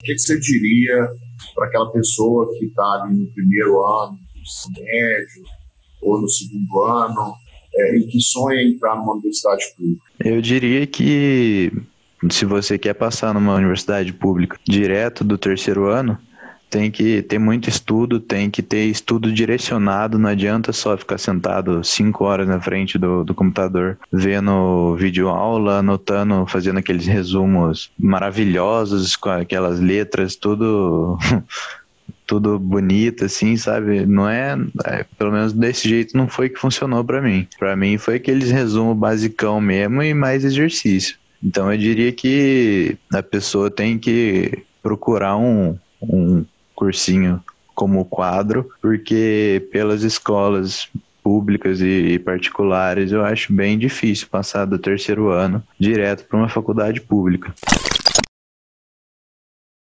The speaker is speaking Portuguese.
O que, que você diria para aquela pessoa que está ali no primeiro ano do ensino médio ou no segundo ano é, e que sonha entrar numa universidade pública? Eu diria que se você quer passar numa universidade pública direto do terceiro ano, tem que ter muito estudo, tem que ter estudo direcionado, não adianta só ficar sentado cinco horas na frente do, do computador, vendo vídeo aula, anotando, fazendo aqueles resumos maravilhosos com aquelas letras, tudo tudo bonito, assim, sabe? Não é, é, pelo menos desse jeito não foi que funcionou para mim. Para mim foi aqueles resumo basicão mesmo e mais exercício. Então eu diria que a pessoa tem que procurar um, um cursinho como quadro, porque pelas escolas públicas e particulares eu acho bem difícil passar do terceiro ano direto para uma faculdade pública.